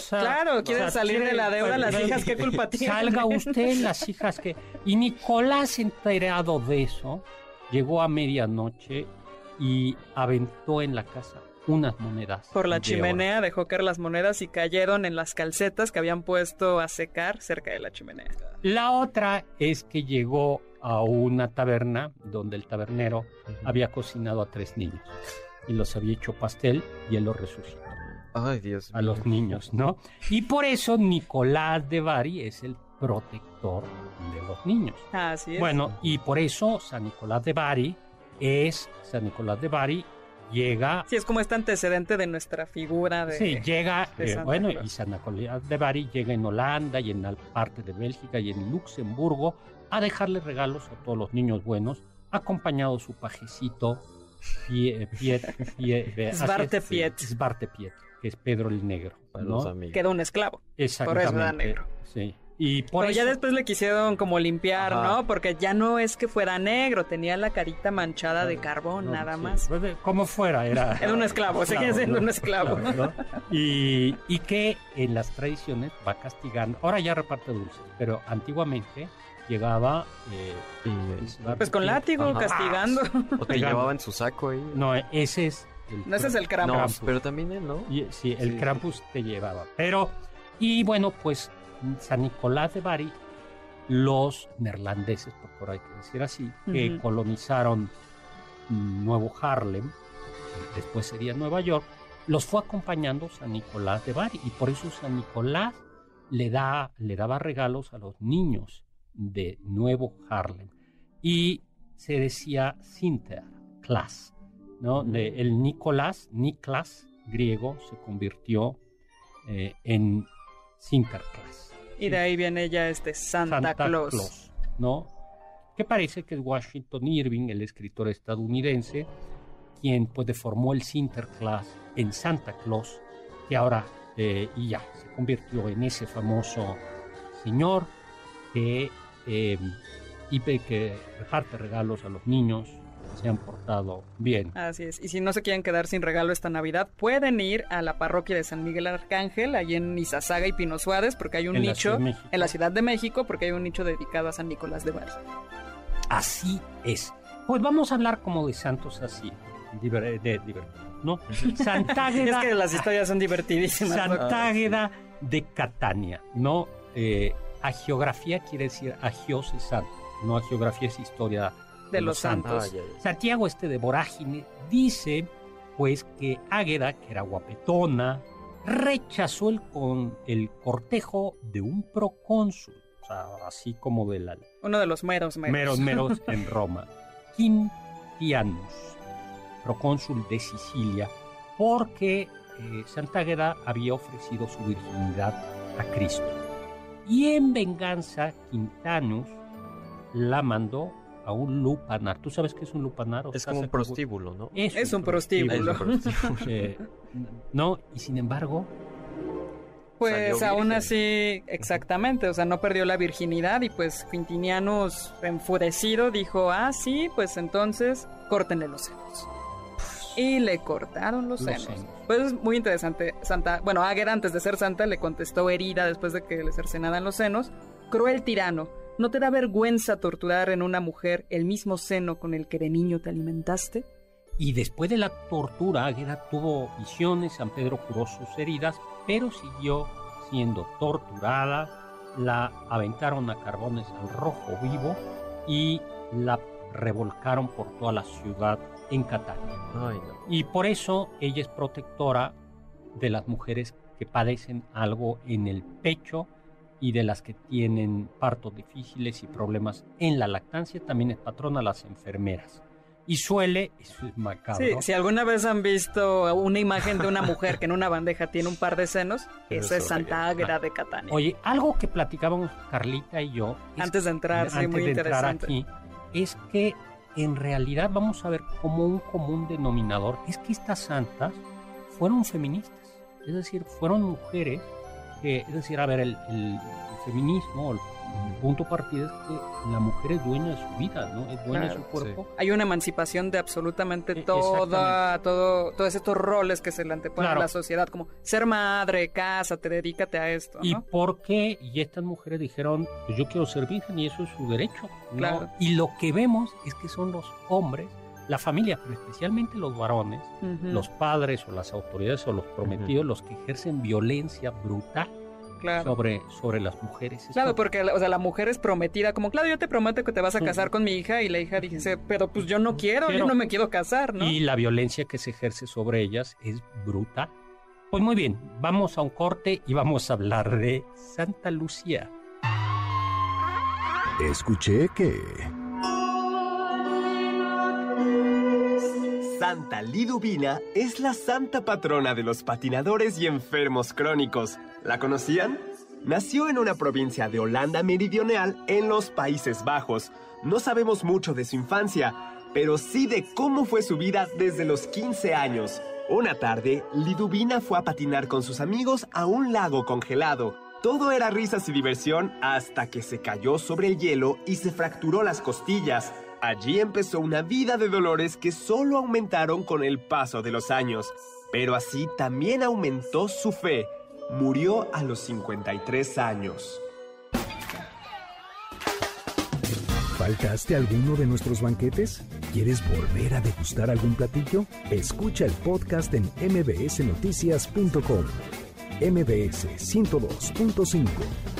claro, o quieren sea, salir de la deuda, las hijas, ¿qué culpa tienen? Salga usted, las hijas que... Y Nicolás, enterado de eso, llegó a medianoche y aventó en la casa unas monedas. Por la de chimenea dejó caer las monedas y cayeron en las calcetas que habían puesto a secar cerca de la chimenea. La otra es que llegó a una taberna donde el tabernero había cocinado a tres niños y los había hecho pastel y él los resucitó. Ay, Dios a los niños, ¿no? Y por eso Nicolás de Bari es el protector de los niños. Así es. Bueno, y por eso San Nicolás de Bari es San Nicolás de Bari llega Sí, es como este antecedente de nuestra figura de... Sí, llega, de eh, Santa bueno, Claus. y San Nicolás de Bari llega en Holanda y en la parte de Bélgica y en Luxemburgo a dejarle regalos a todos los niños buenos, acompañado de su pajecito Pie- Piet, Svarte Piet. Svarte Piet, que es Pedro el Negro. Para ¿no? los amigos. Queda un esclavo. Exactamente. era negro. Sí. Y por Pero eso, ya después le quisieron como limpiar, Ajá. ¿no? Porque ya no es que fuera negro, tenía la carita manchada de carbón, no, nada sí, más. pues, de- como fuera, era. Era un esclavo, seguía siendo un esclavo. Claro, ¿no? Y, y que en las tradiciones va castigando. Ahora ya reparte dulces, pero antiguamente llegaba. eh, Pues con látigo, Ajá. castigando. O te llevaba en su saco ahí. No, ese es. El No, ese es el Krampus. No, Krampus. pero también él, ¿no? Y- sí, el Sí. Krampus te llevaba. Pero, y bueno, pues San Nicolás de Bari, los neerlandeses, por ahora hay que decir así, que colonizaron mm, Nuevo Harlem, después sería Nueva York, los fue acompañando San Nicolás de Bari. Y por eso San Nicolás le, da, le daba regalos a los niños de Nuevo Harlem. Y se decía Sinterklaas, ¿no? De, el Nicolás, Niklas griego, se convirtió eh, en Sinterklaas. Y de ahí viene ya este Santa, Claus. ¿no? Que parece que es Washington Irving, el escritor estadounidense, quien pues deformó el Sinterklaas en Santa Claus, que ahora eh, y ya se convirtió en ese famoso señor que eh, y que reparte regalos a los niños se han portado bien. Así es. Y si no se quieren quedar sin regalo esta Navidad, pueden ir a la parroquia de San Miguel Arcángel, ahí en Izazaga y Pino Suárez, porque hay un En nicho de en la Ciudad de México, porque hay un nicho dedicado a San Nicolás de Bari. Así es. Pues vamos a hablar como de santos así, de, divertidos, ¿no? Santágueda, Es que las historias son divertidísimas. ¿no? Santágueda de Catania, ¿no? Eh, agiografía quiere decir agios es santo, no agiografía es historia De los santos. Ah. Santiago este de Vorágine dice pues que Águeda, que era guapetona, rechazó el, con, el cortejo de un procónsul, o sea, así como de la Uno de los meros meros. meros meros en Roma, Quintianus, procónsul de Sicilia, porque eh, Santa Águeda había ofrecido su virginidad a Cristo. Y en venganza, Quintanus la mandó a un lupanar. ¿Tú sabes qué es un lupanar? ¿O Es como un prostíbulo, ¿no? Es un prostíbulo. Es un prostíbulo. Eh, no, y sin embargo, Pues aún virgen. así, exactamente, o sea, no perdió la virginidad y pues Quintinianus, enfurecido, dijo, ah, sí, pues entonces córtenle los senos. Y le cortaron los, Los senos. senos. Pues es muy interesante, Santa, bueno, Águeda antes de ser santa le contestó herida después de que le cercenaran los senos, cruel tirano, ¿no te da vergüenza torturar en una mujer el mismo seno con el que de niño te alimentaste? Y después de la tortura, Águeda tuvo visiones, San Pedro curó sus heridas, pero siguió siendo torturada, la aventaron a carbones al rojo vivo y la revolcaron por toda la ciudad en Catania. Ay, no. Y por eso ella es protectora de las mujeres que padecen algo en el pecho y de las que tienen partos difíciles y problemas en la lactancia. También es patrona las enfermeras. Y suele, eso es macabro, Sí, si alguna vez han visto una imagen de una mujer que en una bandeja tiene un par de senos, esa es Santa Águeda de Catania. Oye, algo que platicábamos Carlita y yo es- Antes de entrar, sí, antes muy de entrar interesante. aquí, es que en realidad vamos a ver como un común denominador es que estas santas fueron feministas, es decir, fueron mujeres que, es decir, a ver, el, el- el feminismo, el punto partida es que la mujer es dueña de su vida, ¿no? Es dueña de Claro, su cuerpo. Hay una emancipación de absolutamente E- toda, todo, todos estos roles que se le anteponen Claro. a la sociedad, como ser madre, cásate, dedícate a esto, ¿Y ¿no? por qué? Y estas mujeres dijeron, pues yo quiero ser virgen y eso es su derecho. ¿no? Claro. Y lo que vemos es que son los hombres, la familia, pero especialmente los varones, los padres o las autoridades o los prometidos los que ejercen violencia brutal claro. sobre, sobre las mujeres. Es Claro, porque o sea, la mujer es prometida, como, claro, yo te prometo que te vas a casar con mi hija, y la hija dice, pero pues yo no quiero, Quiero. yo no me quiero casar, ¿no? Y la violencia que se ejerce sobre ellas es brutal. Pues muy bien, vamos a un corte y vamos a hablar de Santa Lucía. Escuché que... Santa Liduvina es la santa patrona de los patinadores y enfermos crónicos. ¿La conocían? Nació en una provincia de Holanda Meridional en los Países Bajos. No sabemos mucho de su infancia, pero sí de cómo fue su vida desde los 15 años. Una tarde, Liduvina fue a patinar con sus amigos a un lago congelado. Todo era risas y diversión hasta que se cayó sobre el hielo y se fracturó las costillas. Allí empezó una vida de dolores que solo aumentaron con el paso de los años. Pero así también aumentó su fe. Murió a los 53 años. ¿Faltaste alguno de nuestros banquetes? ¿Quieres volver a degustar algún platillo? Escucha el podcast en mbsnoticias.com. MBS 102.5.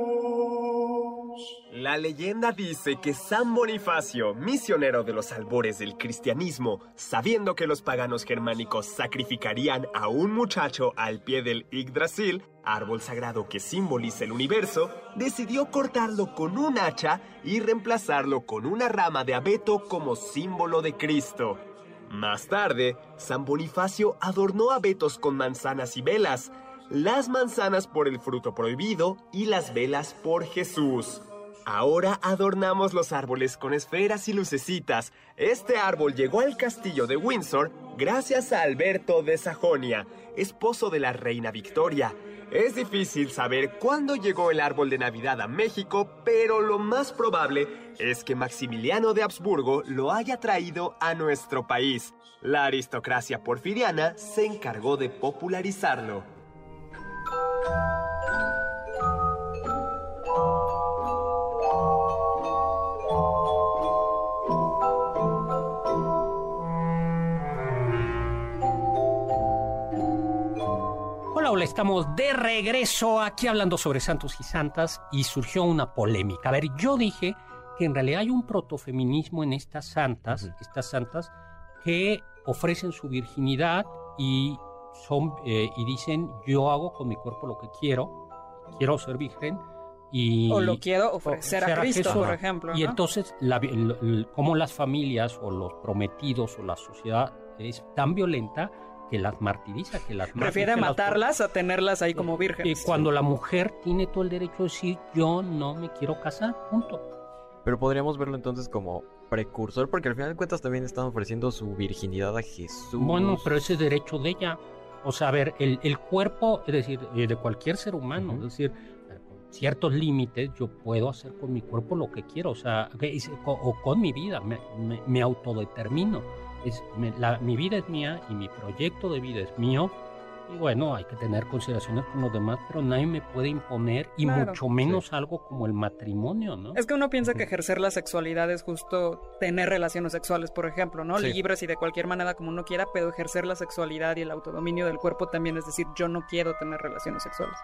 La leyenda dice que San Bonifacio, misionero de los albores del cristianismo, sabiendo que los paganos germánicos sacrificarían a un muchacho al pie del Yggdrasil, árbol sagrado que simboliza el universo, decidió cortarlo con un hacha y reemplazarlo con una rama de abeto como símbolo de Cristo. Más tarde, San Bonifacio adornó abetos con manzanas y velas, las manzanas por el fruto prohibido y las velas por Jesús. Ahora adornamos los árboles con esferas y lucecitas. Este árbol llegó al castillo de Windsor gracias a Alberto de Sajonia, esposo de la reina Victoria. Es difícil saber cuándo llegó el árbol de Navidad a México, pero lo más probable es que Maximiliano de Habsburgo lo haya traído a nuestro país. La aristocracia porfiriana se encargó de popularizarlo. Estamos de regreso aquí hablando sobre santos y santas y surgió una polémica. A ver, yo dije que en realidad hay un protofeminismo en estas santas, estas santas que ofrecen su virginidad y son eh, y dicen yo hago con mi cuerpo lo que quiero, quiero ser virgen y o lo quiero ofrecer a ofrecer a Cristo, Jesús. por ejemplo. y ¿no? entonces, la, vi- el- el- como las familias o los prometidos o la sociedad es tan violenta que las martiriza, que las mata, Prefiere que las- matarlas a tenerlas ahí como Y vírgenes. cuando la mujer tiene todo el derecho de decir yo no me quiero casar, punto. Pero podríamos verlo entonces como precursor, porque al final de cuentas también están ofreciendo su virginidad a Jesús. Bueno, pero ese es derecho de ella. O sea, a ver, el, el cuerpo, es decir, eh, de cualquier ser humano, Ujú. es decir, con ciertos límites yo puedo hacer con mi cuerpo lo que quiero, o sea, o con mi vida, me, me- me autodetermino. Es, me- la- mi vida es mía y mi proyecto de vida es mío. Y bueno, hay que tener consideraciones con los demás, pero nadie me puede imponer, y Claro. mucho menos algo como el matrimonio, ¿no? Es que uno piensa que ejercer la sexualidad es justo tener relaciones sexuales, por ejemplo, ¿no? Sí. Libres y de cualquier manera como uno quiera, pero ejercer la sexualidad y el autodominio del cuerpo también es decir, yo no quiero tener relaciones sexuales.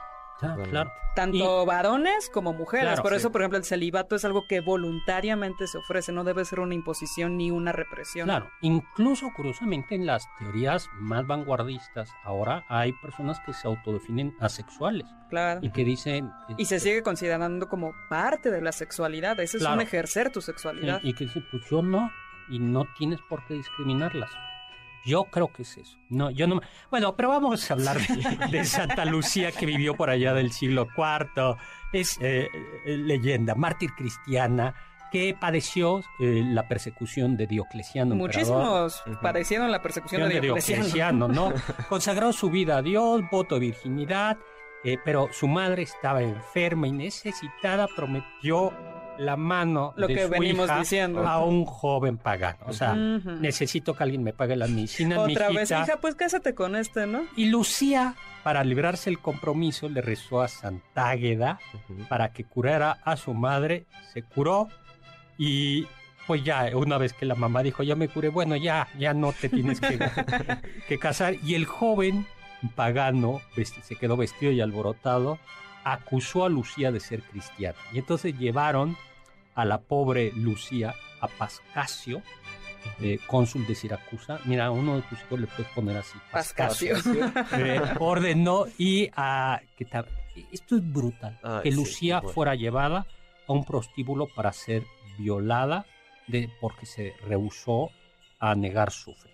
Ah, claro. Tanto varones como mujeres. Claro, por sí. eso, por ejemplo, el celibato es algo que voluntariamente se ofrece, no debe ser una imposición ni una represión. Claro, incluso curiosamente en las teorías más vanguardistas ahora hay personas que se autodefinen asexuales Claro. y que dicen Y se sigue considerando como parte de la sexualidad. Ese es Claro. un ejercer tu Sí, sexualidad. y que dicen pues yo no y no tienes por qué discriminarlas. Yo creo que es eso. No, yo no. Bueno, pero vamos a hablar de, de Santa Lucía que vivió por allá del siglo IV. Es eh, eh, leyenda, mártir cristiana que padeció eh, la persecución de Diocleciano. Muchísimos padecieron la persecución de Diocleciano. Diocleciano, ¿no? Consagró su vida a Dios, voto de virginidad, eh, pero su madre estaba enferma y necesitada, prometió la mano Lo de que su venimos hija diciendo. a un joven pagano. O sea, necesito que alguien me pague la medicina, Otra vez, hija, pues cásate con este, ¿no? Y Lucía, para librarse el compromiso, le rezó a Santa Águeda Ujú. para que curara a su madre, se curó y pues ya una vez que la mamá dijo ya me curé, bueno ya, ya no te tienes que, que casar y el joven pagano se quedó vestido y alborotado, acusó a Lucía de ser cristiana y entonces llevaron a la pobre Lucía a Pascasio, eh, cónsul de Siracusa, mira, a uno de tus hijos le puedes poner así, Pascasio. eh, ordenó y a que ta- esto es brutal Ay, que sí, Lucía bueno. fuera llevada a un prostíbulo para ser violada de porque se rehusó a negar su fe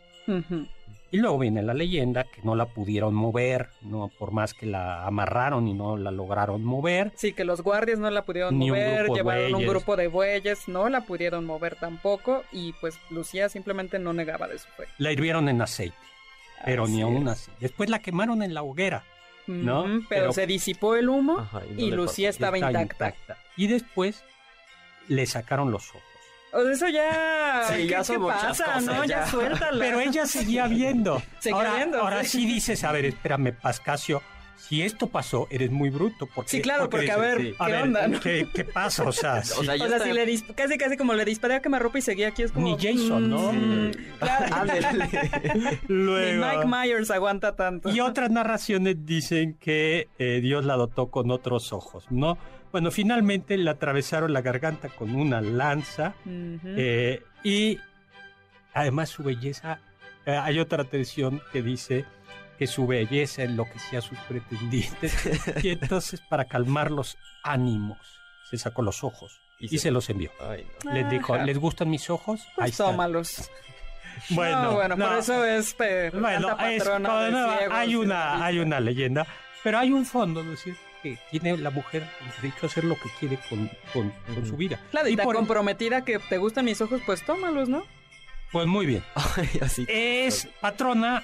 Y luego viene la leyenda que no la pudieron mover no por más que la amarraron y no la lograron mover Sí, que los guardias no la pudieron Ni mover, llevaron un grupo de bueyes, no la pudieron mover tampoco, y pues Lucía simplemente no negaba de su fe. la hirvieron en aceite pero ni aún así después la quemaron en la hoguera ¿no? Pero, Pero- se disipó el humo Ajá, no y Lucía pasó. estaba Está intacta. y después le sacaron los ojos O sea, eso ya. Sí, ¿qué, ya son qué muchas pasa, cosas, no? Ya, ya. suéltala. Pero ella seguía viendo. Seguía ahora, viendo, Ahora sí. sí dices, a ver, espérame, Pascasio, si esto pasó, eres muy bruto. Porque, Sí, claro, porque, a ver, sí. ¿qué a ver, onda? no? ¿qué, qué pasa? O sea, O sí. sea, O sea, está- si le dis- casi casi como le disparé a quemarropa y seguía aquí, es como. Ni Jason, ¿no? mm, Sí. claro. Ándele. Ni Luego- Mike Myers aguanta tanto. Y otras narraciones dicen que eh, Dios la dotó con otros ojos, ¿no? Bueno, finalmente le atravesaron la garganta con una lanza eh, y además su belleza, eh, hay otra tradición que dice que su belleza enloquecía a sus pretendientes y entonces para calmar los ánimos se sacó los ojos Y y, se- se los envió. Ay, no. Les dijo, Ajá. ¿les gustan mis ojos? Ahí Pues están". tómalos. Bueno, no, bueno, por no. eso es. pe- Bueno, es- de ciegos hay una, hay una leyenda, pero hay un fondo, es decir, que tiene la mujer el derecho a hacer lo que quiere con, con- su vida. Claro, y, Y tan por- comprometida que te gustan mis ojos, pues tómalos, ¿no? Pues muy bien. Así. Es patrona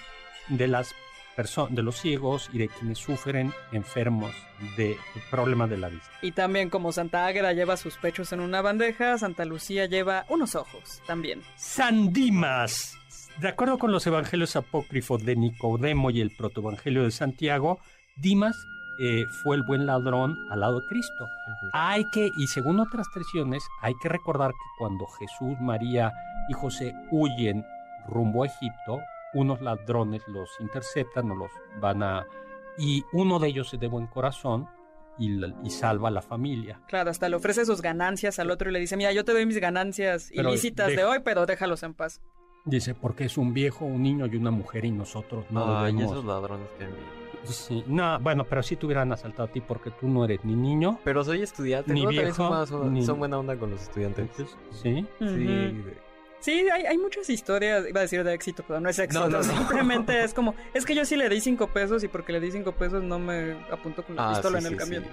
de las personas, de los ciegos y de quienes sufren enfermos de problemas de la vista. Y también como Santa Águeda lleva sus pechos en una bandeja, Santa Lucía lleva unos ojos también. San Dimas. De acuerdo con los evangelios apócrifos de Nicodemo y el protoevangelio de Santiago, Dimas eh, fue el buen ladrón al lado de Cristo. Hay que, y según otras tradiciones, hay que recordar que cuando Jesús, María y José huyen rumbo a Egipto, unos ladrones los interceptan o los van a... Y uno de ellos es de buen corazón y, la- y salva a la familia. Claro, hasta le ofrece sus ganancias al otro y le dice, mira, yo te doy mis ganancias Pero ilícitas de hoy, pero déjalos en paz. Dice, porque es un viejo, un niño y una mujer y nosotros no Ay, debemos... esos ladrones que envían. Sí, no, bueno, pero si te hubieran asaltado a ti porque tú no eres ni niño. Pero soy estudiante, Ni ¿no? Son, viejo, buena- son, ni- son buena onda con los estudiantes. Sí. Sí, de- Sí, hay, hay muchas historias, iba a decir de éxito, pero no es éxito. No, no, no. Simplemente es como, es que yo sí le di cinco pesos y porque le di cinco pesos no me apuntó con la Ah, pistola sí, en el sí, camión.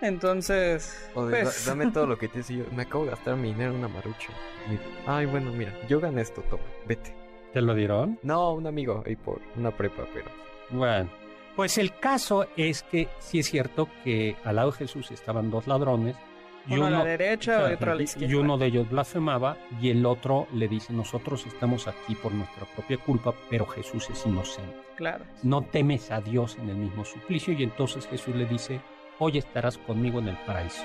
Entonces, O de, pues, "Da- dame todo lo que tienes y yo me acabo de gastar mi dinero en una marucha. Y, Ay, bueno, mira, yo gané esto, toma, vete. ¿Te lo dieron? No, un amigo ahí por una prepa, pero... Bueno, pues el caso es que sí es cierto que al lado de Jesús estaban dos ladrones. Y uno a la derecha y otro a la y- izquierda. y uno de ellos blasfemaba y el otro le dice, nosotros estamos aquí por nuestra propia culpa, pero Jesús es inocente. claro. No temes a Dios en el mismo suplicio y entonces Jesús le dice, hoy estarás conmigo en el paraíso.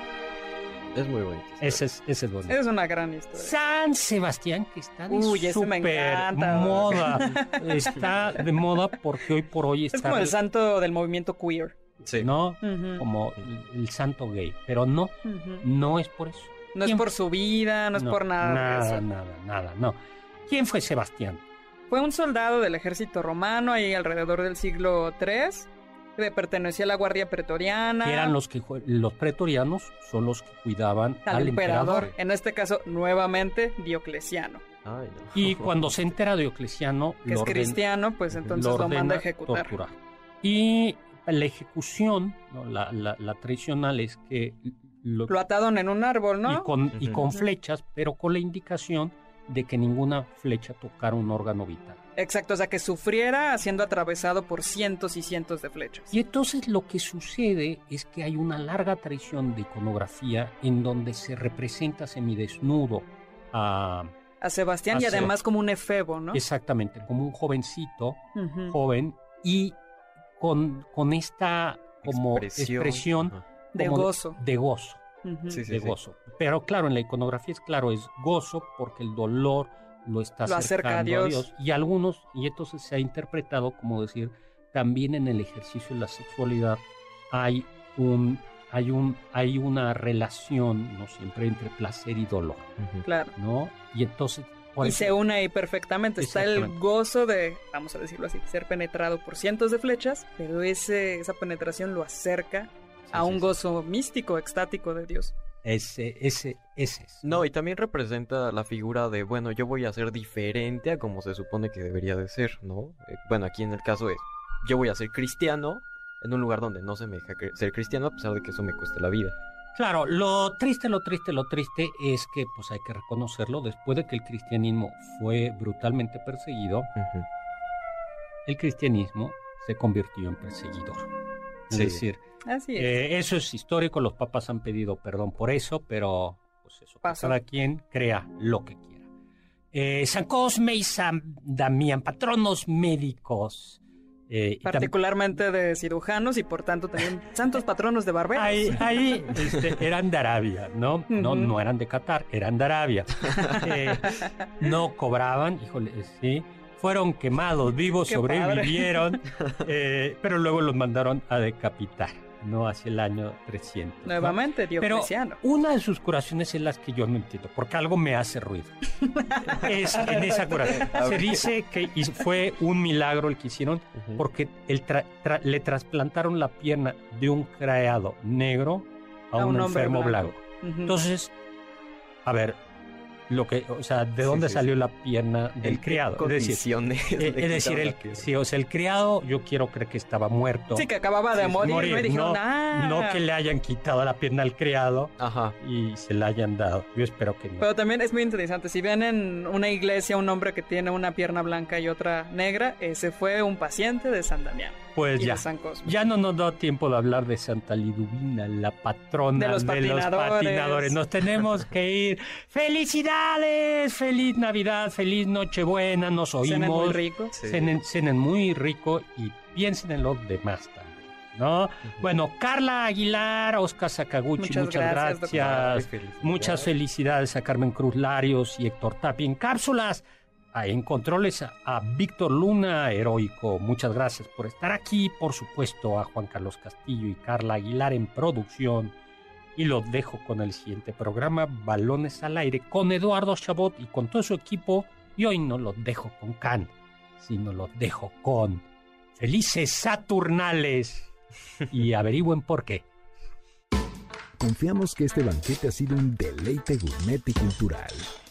Es muy bonito. Ese es, ese es bonito. Es una gran historia. San Sebastián, que está de Uy, ese me super encanta. moda. Está de moda porque hoy por hoy está... Es como el santo del movimiento queer. Sí. ¿no? Como el, el santo gay. Pero no, no es por eso. No es ¿Quién- por su vida, no es por nada. de Nada, eso. nada, nada, no. ¿Quién fue Sebastián? Fue un soldado del ejército romano ahí alrededor del siglo III. Que Pertenecía a la guardia pretoriana. Que eran los que los pretorianos son los que cuidaban al, al, emperador. emperador. En este caso, nuevamente, Diocleciano. Ay, no. Y cuando se entera Diocleciano, Que lo es orden- cristiano, pues entonces lo, manda a ejecutar. torturar. Y la ejecución, ¿no? la, la- la tradicional es que lo, Lo ataron en un árbol, ¿no? y con, y con flechas, pero con la indicación de que ninguna flecha tocara un órgano vital. Exacto, o sea, que sufriera siendo atravesado por cientos y cientos de flechas. Y entonces lo que sucede es que hay una larga tradición de iconografía en donde se representa semidesnudo a A Sebastián y Seb- además como un efebo, ¿no? exactamente como un jovencito joven y con, con esta como Expresión. expresión. De como gozo. de gozo Ujú. Sí, sí, de sí. gozo pero claro en la iconografía es claro es gozo porque el dolor lo está Lo acerca a acercando Dios. y algunos y entonces se ha interpretado como decir también en el ejercicio de la sexualidad hay un hay un hay una relación no siempre entre placer y dolor. Claro. no y entonces Y se une ahí perfectamente. Está el gozo de, vamos a decirlo así, ser penetrado por cientos de flechas, pero ese, esa penetración lo acerca a Sí, un sí. gozo místico, extático de Dios. Ese ese ese es. No, y también representa la figura de, bueno, yo voy a ser diferente a como se supone que debería de ser, ¿no? Eh, bueno, aquí en el caso es, yo voy a ser cristiano en un lugar donde no se me deja ser cristiano a pesar de que eso me cueste la vida. Claro, lo triste, lo triste, lo triste es que pues hay que reconocerlo, después de que el cristianismo fue brutalmente perseguido, el cristianismo se convirtió en perseguidor. Es Sí. decir, Así es. eh, eso es histórico, los papas han pedido perdón por eso, pero pues eso, Pasó. cada quien crea lo que quiera. Eh, San Cosme y San Damián, patronos médicos. eh, Particularmente de cirujanos y por tanto también santos patronos de barberos. Ahí, ahí este, eran de Arabia, ¿no? No, no eran de Qatar, eran de Arabia. Eh, no cobraban, híjole, sí. Fueron quemados vivos, Qué sobrevivieron, eh, pero luego los mandaron a decapitar, ¿no? Hacia el año 300. ¿no? Nuevamente, Pero Diocleciano. una de sus curaciones es las que yo no entiendo, porque algo me hace ruido. es en esa curación. Se dice que fue un milagro el que hicieron porque el tra- tra- le trasplantaron la pierna de un criado negro a, A un, enfermo blanco. Entonces, a ver, lo que, o sea, ¿de dónde sí, salió sí. la pierna del ¿En qué criado? Es decir, condiciones eh, es decir, el, sí, o sea, el criado, yo quiero creer que estaba muerto. Sí, que acababa de morir, morir, ¿no? dijeron, no, "Ah". no que le hayan quitado la pierna al criado Ajá. y se la hayan dado. Yo espero que no. Pero también es muy interesante. Si ven en una iglesia un hombre que tiene una pierna blanca y otra negra, ese fue un paciente de San Damián Pues y ya. Cosme. Ya no nos da tiempo de hablar de Santa Liduvina, la patrona De los patinadores. patinadores. Nos tenemos que ir. ¡Felicidades! ¡Feliz Navidad! ¡Feliz Nochebuena! Nos Cenen muy oímos. rico. Sí. Cenen, cenen muy rico y piensen en los demás también. ¿No? Bueno, Carla Aguilar, Oscar Sakaguchi, Muchas muchas, gracias. Muchas felicidades a Carmen Cruz Larios y Héctor Tapia en cápsulas. Ah, En controles a, a Víctor Luna, heroico. Muchas gracias por estar aquí. Por supuesto, a Juan Carlos Castillo y Carla Aguilar en producción. Y los dejo con el siguiente programa, Balones al Aire, con Eduardo Chabot y con todo su equipo. Y hoy no los dejo con Can, sino los dejo con Felices Saturnales. Y averigüen por qué. Confiamos que este banquete ha sido un deleite gourmet y cultural.